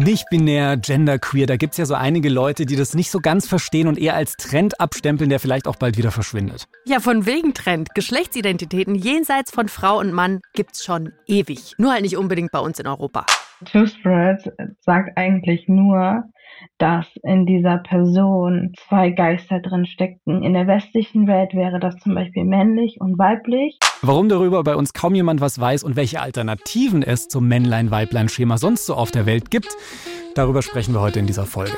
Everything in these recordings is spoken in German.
Nicht binär, genderqueer, da gibt es ja so einige Leute, die das nicht so ganz verstehen und eher als Trend abstempeln, der vielleicht auch bald wieder verschwindet. Ja, von wegen Trend. Geschlechtsidentitäten jenseits von Frau und Mann gibt's schon ewig. Nur halt nicht unbedingt bei uns in Europa. Two-Spirit sagt eigentlich nur, dass in dieser Person zwei Geister drin steckten. In der westlichen Welt wäre das zum Beispiel männlich und weiblich. Warum darüber bei uns kaum jemand was weiß und welche Alternativen es zum Männlein-Weiblein-Schema sonst so auf der Welt gibt, darüber sprechen wir heute in dieser Folge.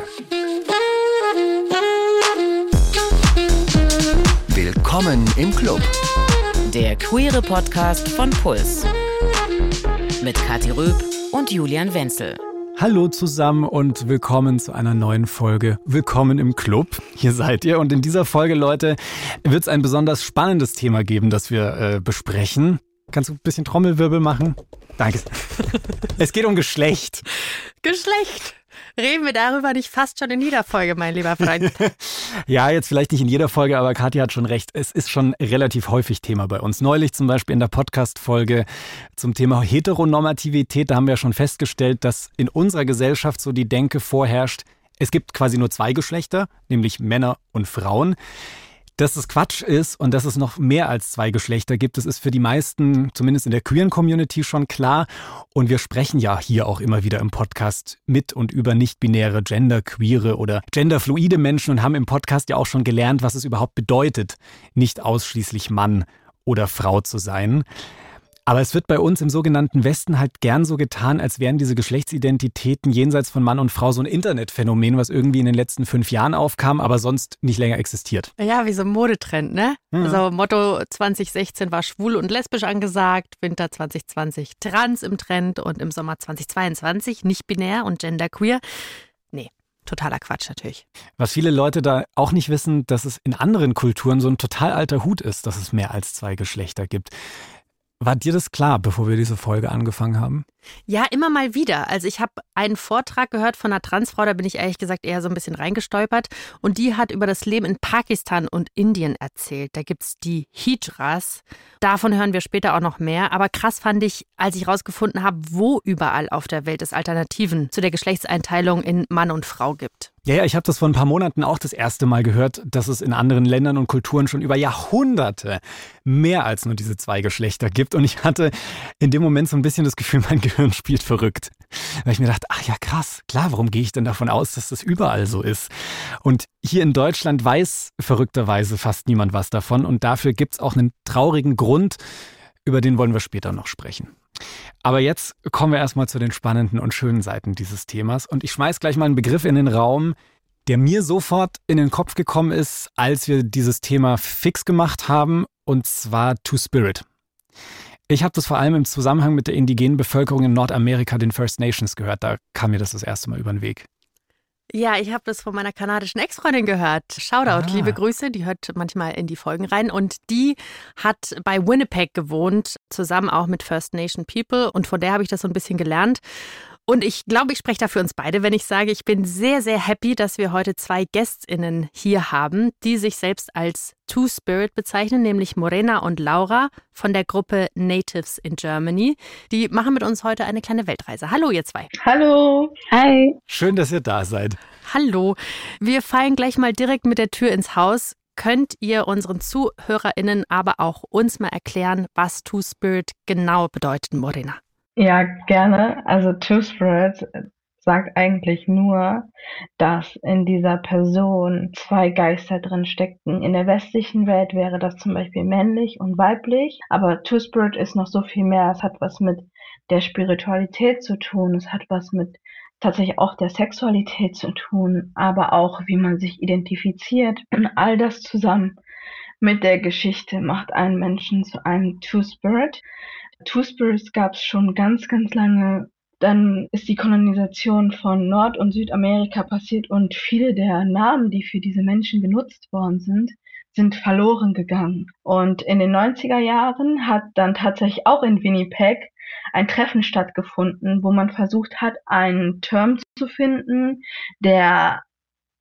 Willkommen im Club. Der queere Podcast von Puls. Mit Kathi Röb und Julian Wenzel. Hallo zusammen und willkommen zu einer neuen Folge. Willkommen im Club. Hier seid ihr. Und in dieser Folge, Leute, wird es ein besonders spannendes Thema geben, das wir äh, besprechen. Kannst du ein bisschen Trommelwirbel machen? Danke. es geht um Geschlecht. Geschlecht. Reden wir darüber nicht fast schon in jeder Folge, mein lieber Freund? ja, jetzt vielleicht nicht in jeder Folge, aber Katja hat schon recht. Es ist schon relativ häufig Thema bei uns. Neulich zum Beispiel in der Podcast-Folge zum Thema Heteronormativität, da haben wir schon festgestellt, dass in unserer Gesellschaft so die Denke vorherrscht, es gibt quasi nur zwei Geschlechter, nämlich Männer und Frauen. Dass es Quatsch ist und dass es noch mehr als zwei Geschlechter gibt, das ist für die meisten, zumindest in der queeren Community, schon klar. Und wir sprechen ja hier auch immer wieder im Podcast mit und über nicht-binäre, genderqueere oder genderfluide Menschen und haben im Podcast ja auch schon gelernt, was es überhaupt bedeutet, nicht ausschließlich Mann oder Frau zu sein. Aber es wird bei uns im sogenannten Westen halt gern so getan, als wären diese Geschlechtsidentitäten jenseits von Mann und Frau so ein Internetphänomen, was irgendwie in den letzten fünf Jahren aufkam, aber sonst nicht länger existiert. Ja, wie so ein Modetrend, ne? Mhm. Also Motto 2016 war schwul und lesbisch angesagt, Winter 2020 trans im Trend und im Sommer 2022 nicht binär und genderqueer. Nee, totaler Quatsch natürlich. Was viele Leute da auch nicht wissen, dass es in anderen Kulturen so ein total alter Hut ist, dass es mehr als zwei Geschlechter gibt. War dir das klar, bevor wir diese Folge angefangen haben? Ja, immer mal wieder. Also ich habe einen Vortrag gehört von einer Transfrau, da bin ich ehrlich gesagt eher so ein bisschen reingestolpert. Und die hat über das Leben in Pakistan und Indien erzählt. Da gibt es die Hijras. Davon hören wir später auch noch mehr. Aber krass fand ich, als ich herausgefunden habe, wo überall auf der Welt es Alternativen zu der Geschlechtseinteilung in Mann und Frau gibt. Ja, ja, ich habe das vor ein paar Monaten auch das erste Mal gehört, dass es in anderen Ländern und Kulturen schon über Jahrhunderte mehr als nur diese zwei Geschlechter gibt. Und ich hatte in dem Moment so ein bisschen das Gefühl, mein Gehirn spielt verrückt. Weil ich mir dachte, ach ja, krass, klar, warum gehe ich denn davon aus, dass das überall so ist? Und hier in Deutschland weiß verrückterweise fast niemand was davon. Und dafür gibt es auch einen traurigen Grund, über den wollen wir später noch sprechen. Aber jetzt kommen wir erstmal zu den spannenden und schönen Seiten dieses Themas. Und ich schmeiß gleich mal einen Begriff in den Raum, der mir sofort in den Kopf gekommen ist, als wir dieses Thema fix gemacht haben, und zwar Two-Spirit. Ich habe das vor allem im Zusammenhang mit der indigenen Bevölkerung in Nordamerika, den First Nations, gehört. Da kam mir das das erste Mal über den Weg. Ja, ich habe das von meiner kanadischen Ex-Freundin gehört. Shoutout, ah. liebe Grüße. Die hört manchmal in die Folgen rein. Und die hat bei Winnipeg gewohnt, zusammen auch mit First Nation People. Und von der habe ich das so ein bisschen gelernt. Und ich glaube, ich spreche da für uns beide, wenn ich sage, ich bin sehr, sehr happy, dass wir heute zwei GästInnen hier haben, die sich selbst als Two-Spirit bezeichnen, nämlich Morena und Laura von der Gruppe Natives in Germany. Die machen mit uns heute eine kleine Weltreise. Hallo, ihr zwei. Hallo. Hi. Schön, dass ihr da seid. Hallo. Wir fallen gleich mal direkt mit der Tür ins Haus. Könnt ihr unseren ZuhörerInnen aber auch uns mal erklären, was Two-Spirit genau bedeutet, Morena? Ja, gerne. Also Two-Spirit sagt eigentlich nur, dass in dieser Person zwei Geister drin steckten. In der westlichen Welt wäre das zum Beispiel männlich und weiblich, aber Two-Spirit ist noch so viel mehr. Es hat was mit der Spiritualität zu tun, es hat was mit tatsächlich auch der Sexualität zu tun, aber auch wie man sich identifiziert und all das zusammen mit der Geschichte macht einen Menschen zu einem Two-Spirit. Two-Spirits gab es schon ganz, ganz lange. Dann ist die Kolonisation von Nord- und Südamerika passiert und viele der Namen, die für diese Menschen genutzt worden sind, sind verloren gegangen. Und in den 90er Jahren hat dann tatsächlich auch in Winnipeg ein Treffen stattgefunden, wo man versucht hat, einen Term zu finden, der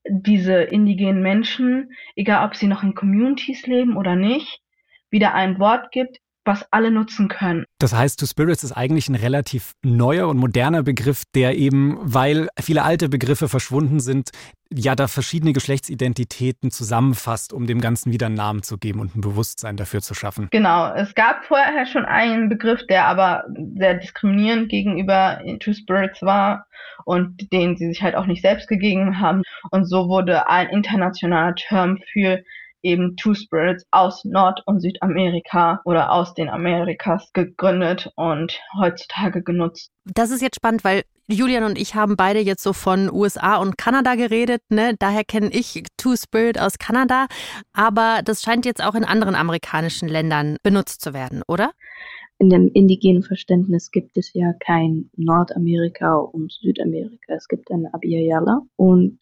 diese indigenen Menschen, egal ob sie noch in Communities leben oder nicht, wieder ein Wort gibt, was alle nutzen können. Das heißt, Two Spirits ist eigentlich ein relativ neuer und moderner Begriff, der eben, weil viele alte Begriffe verschwunden sind, ja da verschiedene Geschlechtsidentitäten zusammenfasst, um dem Ganzen wieder einen Namen zu geben und ein Bewusstsein dafür zu schaffen. Genau, es gab vorher schon einen Begriff, der aber sehr diskriminierend gegenüber Two Spirits war und den sie sich halt auch nicht selbst gegeben haben. Und so wurde ein internationaler Term für eben Two Spirits aus Nord- und Südamerika oder aus den Amerikas gegründet und heutzutage genutzt. Das ist jetzt spannend, weil Julian und ich haben beide jetzt so von USA und Kanada geredet. Ne? Daher kenne ich Two Spirit aus Kanada. Aber das scheint jetzt auch in anderen amerikanischen Ländern benutzt zu werden, oder? In dem indigenen Verständnis gibt es ja kein Nordamerika und Südamerika. Es gibt eine Abiyala und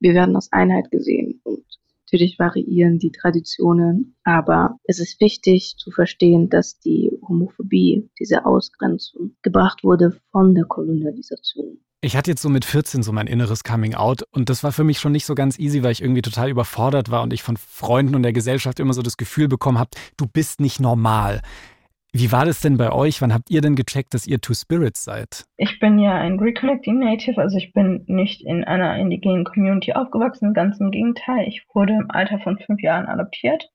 wir werden als Einheit gesehen. Und Natürlich variieren die Traditionen, aber es ist wichtig zu verstehen, dass die Homophobie, diese Ausgrenzung, gebracht wurde von der Kolonialisation. Ich hatte jetzt so mit 14 so mein inneres Coming Out und das war für mich schon nicht so ganz easy, weil ich irgendwie total überfordert war und ich von Freunden und der Gesellschaft immer so das Gefühl bekommen habe, du bist nicht normal. Wie war das denn bei euch? Wann habt ihr denn gecheckt, dass ihr Two Spirits seid? Ich bin ja ein Reconnecting Native, also ich bin nicht in einer indigenen Community aufgewachsen, ganz im Gegenteil. Ich wurde im Alter von fünf Jahren adoptiert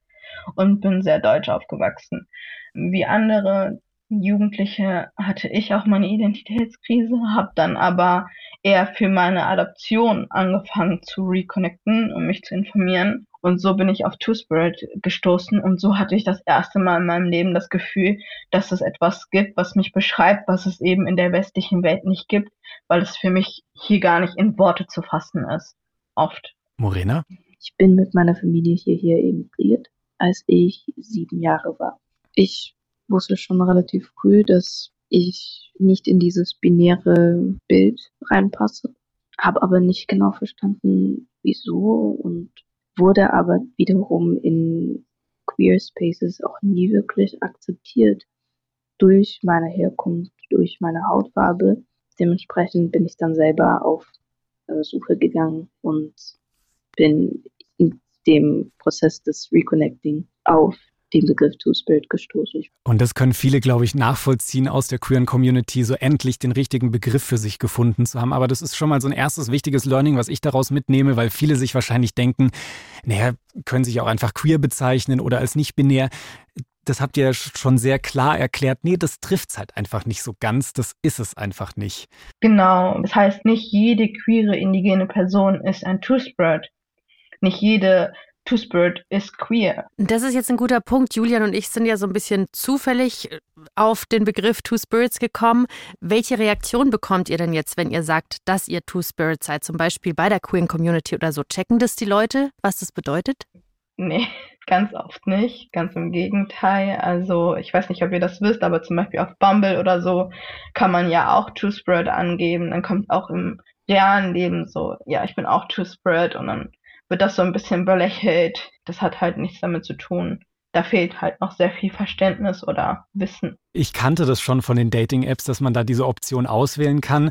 und bin sehr deutsch aufgewachsen. Wie andere Jugendliche hatte ich auch meine Identitätskrise, habe dann aber eher für meine Adoption angefangen zu reconnecten, um mich zu informieren und so bin ich auf Two-Spirit gestoßen und so hatte ich das erste Mal in meinem Leben das Gefühl, dass es etwas gibt, was mich beschreibt, was es eben in der westlichen Welt nicht gibt, weil es für mich hier gar nicht in Worte zu fassen ist. Oft. Morena? Ich bin mit meiner Familie hierher emigriert, als ich sieben Jahre war. Ich wusste schon relativ früh, dass ich nicht in dieses binäre Bild reinpasse, habe aber nicht genau verstanden, wieso und wurde aber wiederum in Queer Spaces auch nie wirklich akzeptiert durch meine Herkunft, durch meine Hautfarbe. Dementsprechend bin ich dann selber auf äh, Suche gegangen und bin in dem Prozess des Reconnecting auf den Begriff Two-Spirit gestoßen. Und das können viele, glaube ich, nachvollziehen aus der queeren Community, so endlich den richtigen Begriff für sich gefunden zu haben. Aber das ist schon mal so ein erstes wichtiges Learning, was ich daraus mitnehme, weil viele sich wahrscheinlich denken, naja, können sich auch einfach queer bezeichnen oder als nicht binär. Das habt ihr schon sehr klar erklärt. Nee, das trifft es halt einfach nicht so ganz. Das ist es einfach nicht. Genau. Das heißt, nicht jede queere indigene Person ist ein Two-Spirit. Nicht jede Two-Spirit ist queer. Das ist jetzt ein guter Punkt. Julian und ich sind ja so ein bisschen zufällig äh, auf den Begriff Two-Spirits gekommen. Welche Reaktion bekommt ihr denn jetzt, wenn ihr sagt, dass ihr Two-Spirits seid? Zum Beispiel bei der queeren Community oder so. Checken das die Leute, was das bedeutet? Nee, ganz oft nicht. Ganz im Gegenteil. Also, ich weiß nicht, ob ihr das wisst, aber zum Beispiel auf Bumble oder so kann man ja auch Two-Spirit angeben. Dann kommt auch im realen Leben so, ja, ich bin auch Two-Spirit und dann wird das so ein bisschen belächelt. Das hat halt nichts damit zu tun. Da fehlt halt noch sehr viel Verständnis oder Wissen. Ich kannte das schon von den Dating-Apps, dass man da diese Option auswählen kann.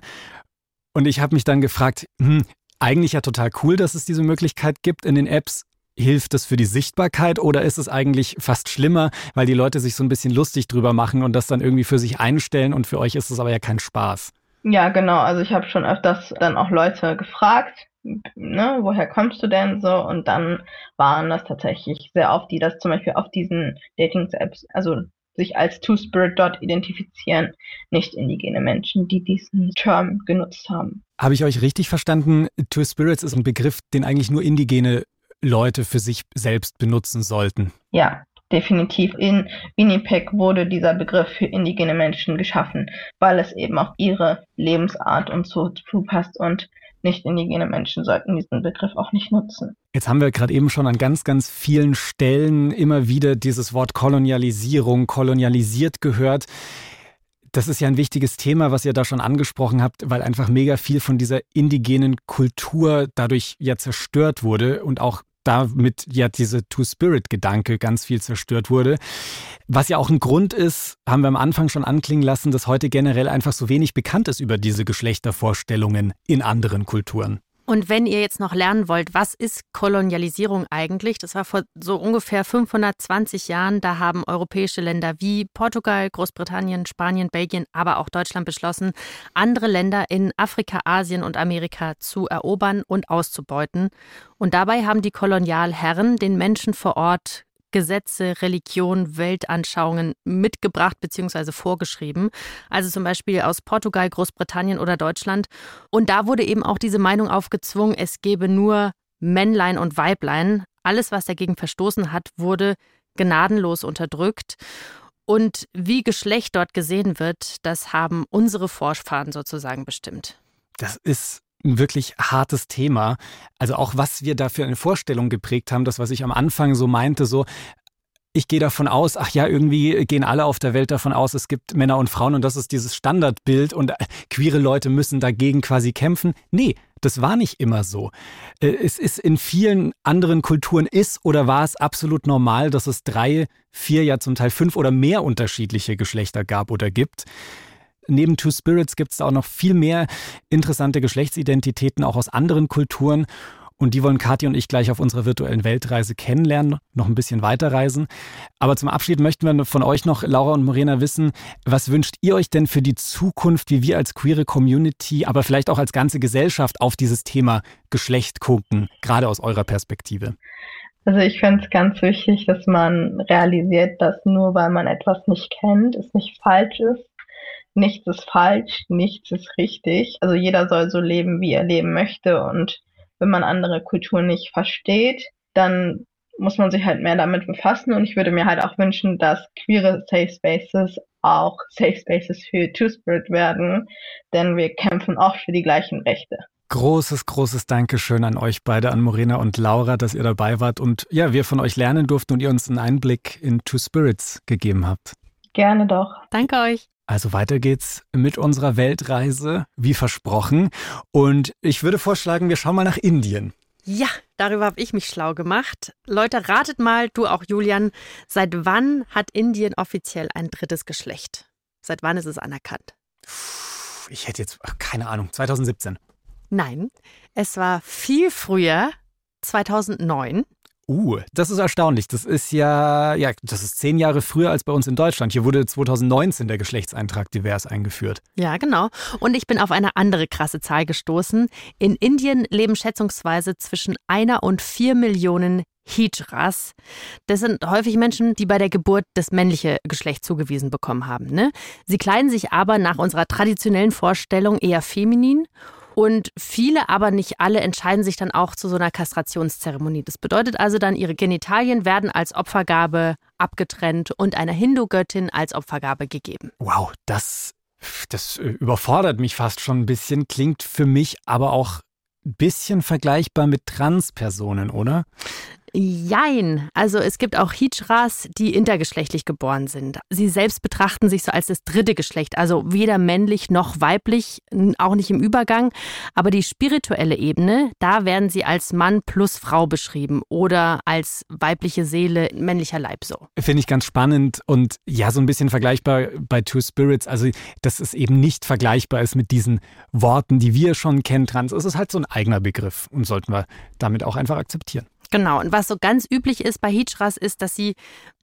Und ich habe mich dann gefragt, hm, eigentlich ja total cool, dass es diese Möglichkeit gibt in den Apps. Hilft das für die Sichtbarkeit oder ist es eigentlich fast schlimmer, weil die Leute sich so ein bisschen lustig drüber machen und das dann irgendwie für sich einstellen und für euch ist es aber ja kein Spaß? Ja, genau. Also ich habe schon öfters dann auch Leute gefragt, ne, woher kommst du denn so? Und dann waren das tatsächlich sehr oft, die das zum Beispiel auf diesen Dating-Apps, also sich als Two-Spirit dort identifizieren, nicht indigene Menschen, die diesen Term genutzt haben. Habe ich euch richtig verstanden? Two Spirits ist ein Begriff, den eigentlich nur indigene Leute für sich selbst benutzen sollten. Ja, definitiv. In Winnipeg wurde dieser Begriff für indigene Menschen geschaffen, weil es eben auf ihre Lebensart und so zupasst und nicht indigene Menschen sollten diesen Begriff auch nicht nutzen. Jetzt haben wir gerade eben schon an ganz, ganz vielen Stellen immer wieder dieses Wort Kolonialisierung, kolonialisiert gehört. Das ist ja ein wichtiges Thema, was ihr da schon angesprochen habt, weil einfach mega viel von dieser indigenen Kultur dadurch ja zerstört wurde und auch damit ja diese Two-Spirit-Gedanke ganz viel zerstört wurde. Was ja auch ein Grund ist, haben wir am Anfang schon anklingen lassen, dass heute generell einfach so wenig bekannt ist über diese Geschlechtervorstellungen in anderen Kulturen. Und wenn ihr jetzt noch lernen wollt, was ist Kolonialisierung eigentlich? Das war vor so ungefähr 520 Jahren. Da haben europäische Länder wie Portugal, Großbritannien, Spanien, Belgien, aber auch Deutschland beschlossen, andere Länder in Afrika, Asien und Amerika zu erobern und auszubeuten. Und dabei haben die Kolonialherren den Menschen vor Ort Gesetze, Religion, Weltanschauungen mitgebracht bzw. vorgeschrieben. Also zum Beispiel aus Portugal, Großbritannien oder Deutschland. Und da wurde eben auch diese Meinung aufgezwungen, es gebe nur Männlein und Weiblein. Alles, was dagegen verstoßen hat, wurde gnadenlos unterdrückt. Und wie Geschlecht dort gesehen wird, das haben unsere Vorfahren sozusagen bestimmt. Das ist ein wirklich hartes Thema. Also auch was wir da für eine Vorstellung geprägt haben, das, was ich am Anfang so meinte, so, ich gehe davon aus, ach ja, irgendwie gehen alle auf der Welt davon aus, es gibt Männer und Frauen und das ist dieses Standardbild und äh, queere Leute müssen dagegen quasi kämpfen. Nee, das war nicht immer so. Äh, es ist in vielen anderen Kulturen ist oder war es absolut normal, dass es drei, vier, ja zum Teil fünf oder mehr unterschiedliche Geschlechter gab oder gibt. Neben Two Spirits gibt es auch noch viel mehr interessante Geschlechtsidentitäten, auch aus anderen Kulturen. Und die wollen Kathi und ich gleich auf unserer virtuellen Weltreise kennenlernen, noch ein bisschen weiterreisen. Aber zum Abschied möchten wir von euch noch, Laura und Morena, wissen, was wünscht ihr euch denn für die Zukunft, wie wir als queere Community, aber vielleicht auch als ganze Gesellschaft auf dieses Thema Geschlecht gucken, gerade aus eurer Perspektive? Also ich finde es ganz wichtig, dass man realisiert, dass nur weil man etwas nicht kennt, es nicht falsch ist nichts ist falsch, nichts ist richtig. Also jeder soll so leben, wie er leben möchte. Und wenn man andere Kulturen nicht versteht, dann muss man sich halt mehr damit befassen. Und ich würde mir halt auch wünschen, dass queere Safe Spaces auch Safe Spaces für Two-Spirit werden, denn wir kämpfen auch für die gleichen Rechte. Großes, großes Dankeschön an euch beide, an Morena und Laura, dass ihr dabei wart und ja, wir von euch lernen durften und ihr uns einen Einblick in Two Spirits gegeben habt. Gerne doch. Danke euch. Also weiter geht's mit unserer Weltreise, wie versprochen. Und ich würde vorschlagen, wir schauen mal nach Indien. Ja, darüber habe ich mich schlau gemacht. Leute, ratet mal, du auch Julian, seit wann hat Indien offiziell ein drittes Geschlecht? Seit wann ist es anerkannt? Ich hätte jetzt keine Ahnung, 2017. Nein, es war viel früher, 2009. Uh, das ist erstaunlich. Das ist ja, ja, das ist zehn Jahre früher als bei uns in Deutschland. Hier wurde 2019 der Geschlechtseintrag divers eingeführt. Ja, genau. Und ich bin auf eine andere krasse Zahl gestoßen. In Indien leben schätzungsweise zwischen einer und vier Millionen Hijras. Das sind häufig Menschen, die bei der Geburt das männliche Geschlecht zugewiesen bekommen haben. Ne? Sie kleiden sich aber nach unserer traditionellen Vorstellung eher feminin und viele, aber nicht alle, entscheiden sich dann auch zu so einer Kastrationszeremonie. Das bedeutet also dann, ihre Genitalien werden als Opfergabe abgetrennt und einer Hindu-Göttin als Opfergabe gegeben. Wow, das, das äh, überfordert mich fast schon ein bisschen, klingt für mich aber auch ein bisschen vergleichbar mit Transpersonen, oder? Jein. Also es gibt auch Hijras, die intergeschlechtlich geboren sind. Sie selbst betrachten sich so als das dritte Geschlecht, also weder männlich noch weiblich, auch nicht im Übergang. Aber die spirituelle Ebene, da werden sie als Mann plus Frau beschrieben oder als weibliche Seele, männlicher Leib so. Finde ich ganz spannend und ja, so ein bisschen vergleichbar bei Two Spirits. Also, dass es eben nicht vergleichbar ist mit diesen Worten, die wir schon kennen, trans. Es ist halt so ein eigener Begriff und sollten wir damit auch einfach akzeptieren. Genau. Und was so ganz üblich ist bei Hijras, ist, dass sie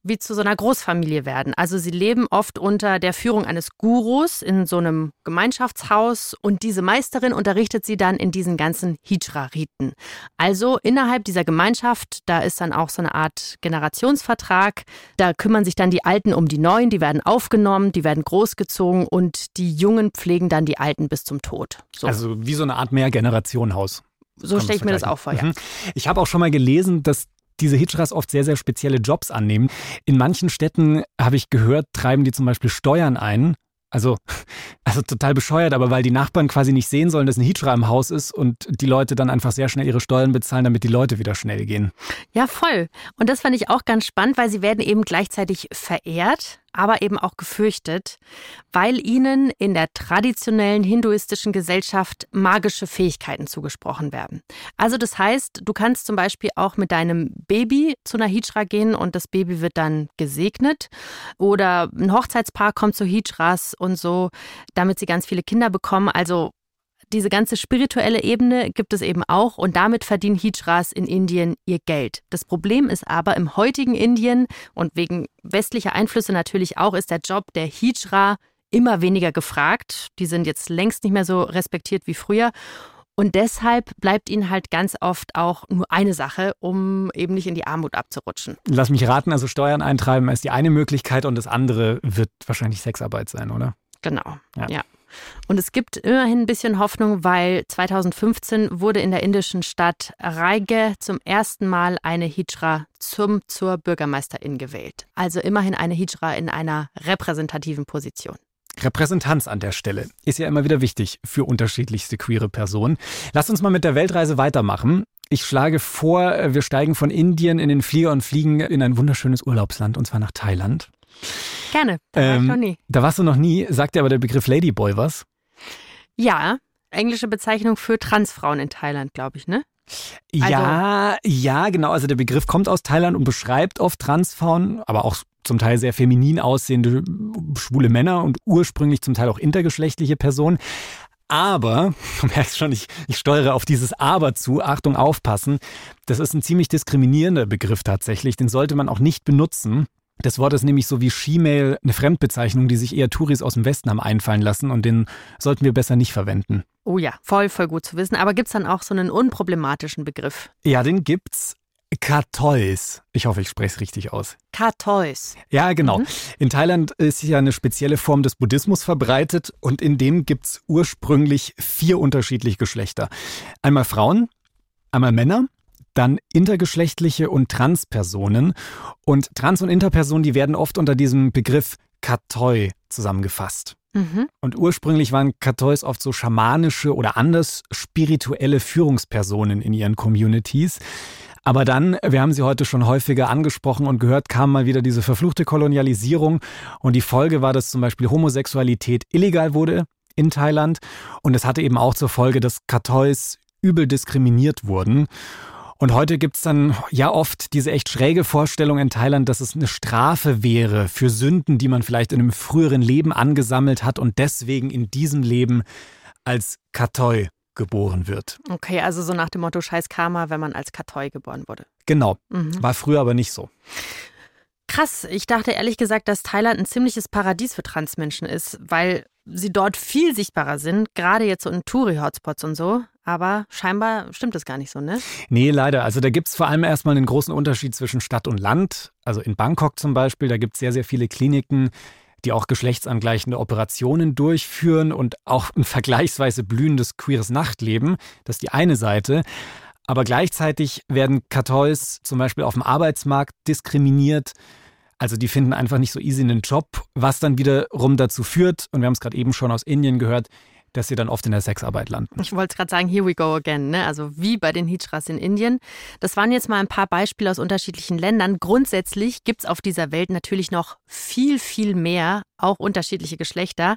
wie zu so einer Großfamilie werden. Also sie leben oft unter der Führung eines Gurus in so einem Gemeinschaftshaus und diese Meisterin unterrichtet sie dann in diesen ganzen Hijra-Riten. Also innerhalb dieser Gemeinschaft, da ist dann auch so eine Art Generationsvertrag. Da kümmern sich dann die Alten um die Neuen, die werden aufgenommen, die werden großgezogen und die Jungen pflegen dann die Alten bis zum Tod. So. Also wie so eine Art Mehrgenerationenhaus. So stelle ich mir das auch vor, ja. Mhm. Ich habe auch schon mal gelesen, dass diese Hijras oft sehr, sehr spezielle Jobs annehmen. In manchen Städten, habe ich gehört, treiben die zum Beispiel Steuern ein. Also, also total bescheuert, aber weil die Nachbarn quasi nicht sehen sollen, dass ein Hijra im Haus ist und die Leute dann einfach sehr schnell ihre Steuern bezahlen, damit die Leute wieder schnell gehen. Ja, voll. Und das fand ich auch ganz spannend, weil sie werden eben gleichzeitig verehrt aber eben auch gefürchtet, weil ihnen in der traditionellen hinduistischen Gesellschaft magische Fähigkeiten zugesprochen werden. Also das heißt, du kannst zum Beispiel auch mit deinem Baby zu einer Hijra gehen und das Baby wird dann gesegnet oder ein Hochzeitspaar kommt zu Hijras und so, damit sie ganz viele Kinder bekommen. Also diese ganze spirituelle Ebene gibt es eben auch und damit verdienen Hijras in Indien ihr Geld. Das Problem ist aber im heutigen Indien und wegen westlicher Einflüsse natürlich auch ist der Job der Hijra immer weniger gefragt. Die sind jetzt längst nicht mehr so respektiert wie früher. Und deshalb bleibt ihnen halt ganz oft auch nur eine Sache, um eben nicht in die Armut abzurutschen. Lass mich raten, also Steuern eintreiben ist die eine Möglichkeit und das andere wird wahrscheinlich Sexarbeit sein, oder? Genau, ja. ja. Und es gibt immerhin ein bisschen Hoffnung, weil 2015 wurde in der indischen Stadt Raige zum ersten Mal eine Hijra zum, zur Bürgermeisterin gewählt. Also immerhin eine Hijra in einer repräsentativen Position. Repräsentanz an der Stelle ist ja immer wieder wichtig für unterschiedlichste queere Personen. Lass uns mal mit der Weltreise weitermachen. Ich schlage vor, wir steigen von Indien in den Flieger und fliegen in ein wunderschönes Urlaubsland, und zwar nach Thailand. Gerne, da war ähm, ich noch nie. Da warst du noch nie. Sagt dir aber der Begriff Ladyboy was? Ja, englische Bezeichnung für Transfrauen in Thailand, glaube ich, ne? Ja, also, ja, genau. Also der Begriff kommt aus Thailand und beschreibt oft Transfrauen, aber auch zum Teil sehr feminin aussehende schwule Männer und ursprünglich zum Teil auch intergeschlechtliche Personen. Aber, du merkst schon, ich, ich steuere auf dieses Aber zu. Achtung, aufpassen. Das ist ein ziemlich diskriminierender Begriff tatsächlich. Den sollte man auch nicht benutzen. Das Wort ist nämlich so wie Shemale eine Fremdbezeichnung, die sich eher Touris aus dem Westen haben einfallen lassen und den sollten wir besser nicht verwenden. Oh ja, voll, voll gut zu wissen. Aber gibt es dann auch so einen unproblematischen Begriff? Ja, den gibt's. Katois. Ich hoffe, ich spreche es richtig aus. Katois. Ja, genau. Mhm. In Thailand ist ja eine spezielle Form des Buddhismus verbreitet und in dem gibt es ursprünglich vier unterschiedliche Geschlechter. Einmal Frauen, einmal Männer, dann intergeschlechtliche und Transpersonen. Und Trans- und Interpersonen, die werden oft unter diesem Begriff Katoi zusammengefasst. Mhm. Und ursprünglich waren Katois oft so schamanische oder anders spirituelle Führungspersonen in ihren Communities. Aber dann, wir haben sie heute schon häufiger angesprochen und gehört, kam mal wieder diese verfluchte Kolonialisierung. Und die Folge war, dass zum Beispiel Homosexualität illegal wurde in Thailand. Und es hatte eben auch zur Folge, dass Katois übel diskriminiert wurden. Und heute gibt's dann ja oft diese echt schräge Vorstellung in Thailand, dass es eine Strafe wäre für Sünden, die man vielleicht in einem früheren Leben angesammelt hat und deswegen in diesem Leben als Katoi geboren wird. Okay, also so nach dem Motto Scheiß Karma, wenn man als Katoi geboren wurde. Genau. Mhm. War früher aber nicht so. Krass, ich dachte ehrlich gesagt, dass Thailand ein ziemliches Paradies für Transmenschen ist, weil sie dort viel sichtbarer sind, gerade jetzt so in Touri-Hotspots und so. Aber scheinbar stimmt es gar nicht so, ne? Nee, leider. Also da gibt es vor allem erstmal einen großen Unterschied zwischen Stadt und Land. Also in Bangkok zum Beispiel, da gibt es sehr, sehr viele Kliniken, die auch geschlechtsangleichende Operationen durchführen und auch ein vergleichsweise blühendes queeres Nachtleben. Das ist die eine Seite. Aber gleichzeitig werden Katois zum Beispiel auf dem Arbeitsmarkt diskriminiert. Also die finden einfach nicht so easy einen Job, was dann wiederum dazu führt, und wir haben es gerade eben schon aus Indien gehört, dass sie dann oft in der Sexarbeit landen. Ich wollte gerade sagen, here we go again, ne? also wie bei den Hijras in Indien. Das waren jetzt mal ein paar Beispiele aus unterschiedlichen Ländern. Grundsätzlich gibt es auf dieser Welt natürlich noch viel, viel mehr, auch unterschiedliche Geschlechter.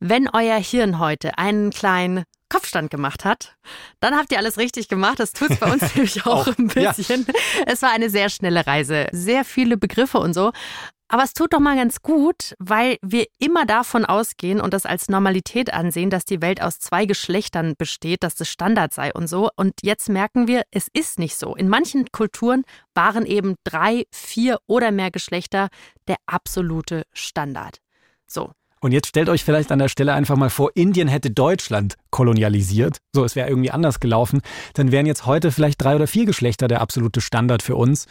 Wenn euer Hirn heute einen kleinen Kopfstand gemacht hat, dann habt ihr alles richtig gemacht. Das tut es bei uns nämlich auch, auch, ein bisschen. Ja. Es war eine sehr schnelle Reise, sehr viele Begriffe und so. Aber es tut doch mal ganz gut, weil wir immer davon ausgehen und das als Normalität ansehen, dass die Welt aus zwei Geschlechtern besteht, dass das Standard sei und so. Und jetzt merken wir, es ist nicht so. In manchen Kulturen waren eben drei, vier oder mehr Geschlechter der absolute Standard. So. Und jetzt stellt euch vielleicht an der Stelle einfach mal vor, Indien hätte Deutschland kolonialisiert. So, es wäre irgendwie anders gelaufen. Dann wären jetzt heute vielleicht drei oder vier Geschlechter der absolute Standard für uns.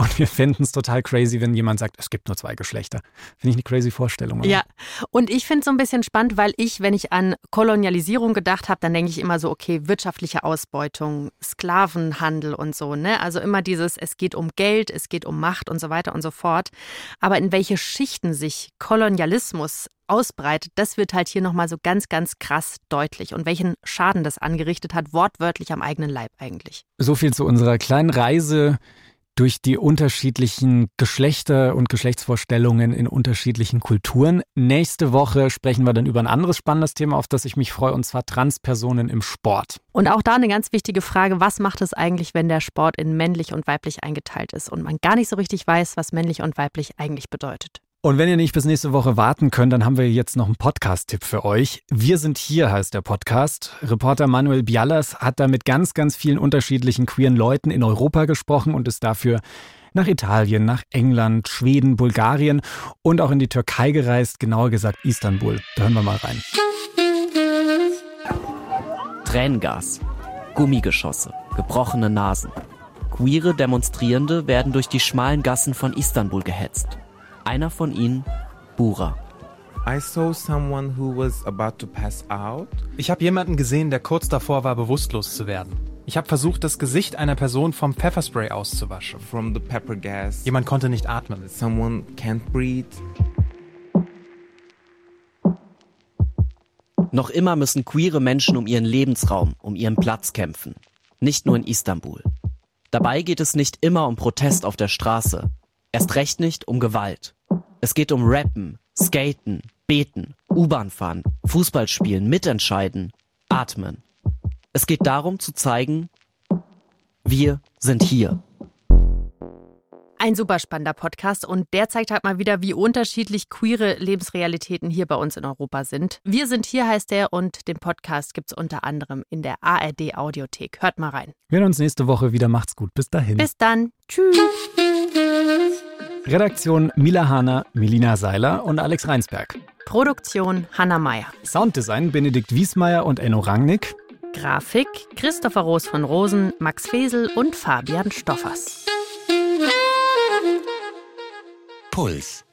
Und wir fänden es total crazy, wenn jemand sagt, es gibt nur zwei Geschlechter. Finde ich eine crazy Vorstellung. Oder? Ja, und ich finde es so ein bisschen spannend, weil ich, wenn ich an Kolonialisierung gedacht habe, dann denke ich immer so, okay, wirtschaftliche Ausbeutung, Sklavenhandel und so, ne? Also immer dieses, es geht um Geld, es geht um Macht und so weiter und so fort. Aber in welche Schichten sich Kolonialismus ausbreitet, das wird halt hier nochmal so ganz, ganz krass deutlich und welchen Schaden das angerichtet hat, wortwörtlich am eigenen Leib eigentlich. So viel zu unserer kleinen Reise durch die unterschiedlichen Geschlechter und Geschlechtsvorstellungen in unterschiedlichen Kulturen. Nächste Woche sprechen wir dann über ein anderes spannendes Thema, auf das ich mich freue, und zwar Transpersonen im Sport. Und auch da eine ganz wichtige Frage, was macht es eigentlich, wenn der Sport in männlich und weiblich eingeteilt ist und man gar nicht so richtig weiß, was männlich und weiblich eigentlich bedeutet? Und wenn ihr nicht bis nächste Woche warten könnt, dann haben wir jetzt noch einen Podcast-Tipp für euch. Wir sind hier heißt der Podcast. Reporter Manuel Bialas hat da mit ganz, ganz vielen unterschiedlichen queeren Leuten in Europa gesprochen und ist dafür nach Italien, nach England, Schweden, Bulgarien und auch in die Türkei gereist, genauer gesagt Istanbul. Da hören wir mal rein. Tränengas, Gummigeschosse, gebrochene Nasen. Queere Demonstrierende werden durch die schmalen Gassen von Istanbul gehetzt. Einer von ihnen, Bura. I saw someone who was about to pass out. Ich habe jemanden gesehen, der kurz davor war, bewusstlos zu werden. Ich habe versucht, das Gesicht einer Person vom Pfefferspray auszuwaschen. From the pepper gas. Jemand konnte nicht atmen. Someone can't breathe. Noch immer müssen queere Menschen um ihren Lebensraum, um ihren Platz kämpfen. Nicht nur in Istanbul. Dabei geht es nicht immer um Protest auf der Straße. Erst recht nicht um Gewalt. Es geht um Rappen, Skaten, Beten, U-Bahn fahren, Fußball spielen, mitentscheiden, atmen. Es geht darum zu zeigen, wir sind hier. Ein super spannender Podcast und der zeigt halt mal wieder, wie unterschiedlich queere Lebensrealitäten hier bei uns in Europa sind. Wir sind hier heißt der und den Podcast gibt es unter anderem in der ARD Audiothek. Hört mal rein. Wir hören uns nächste Woche wieder. Macht's gut. Bis dahin. Bis dann. Tschüss. Redaktion Mila Hahner, Melina Seiler und Alex Reinsberg. Produktion Hanna Meyer. Sounddesign Benedikt Wiesmeier und Enno Rangnick. Grafik Christopher Roos von Rosen, Max Fesel und Fabian Stoffers. Puls.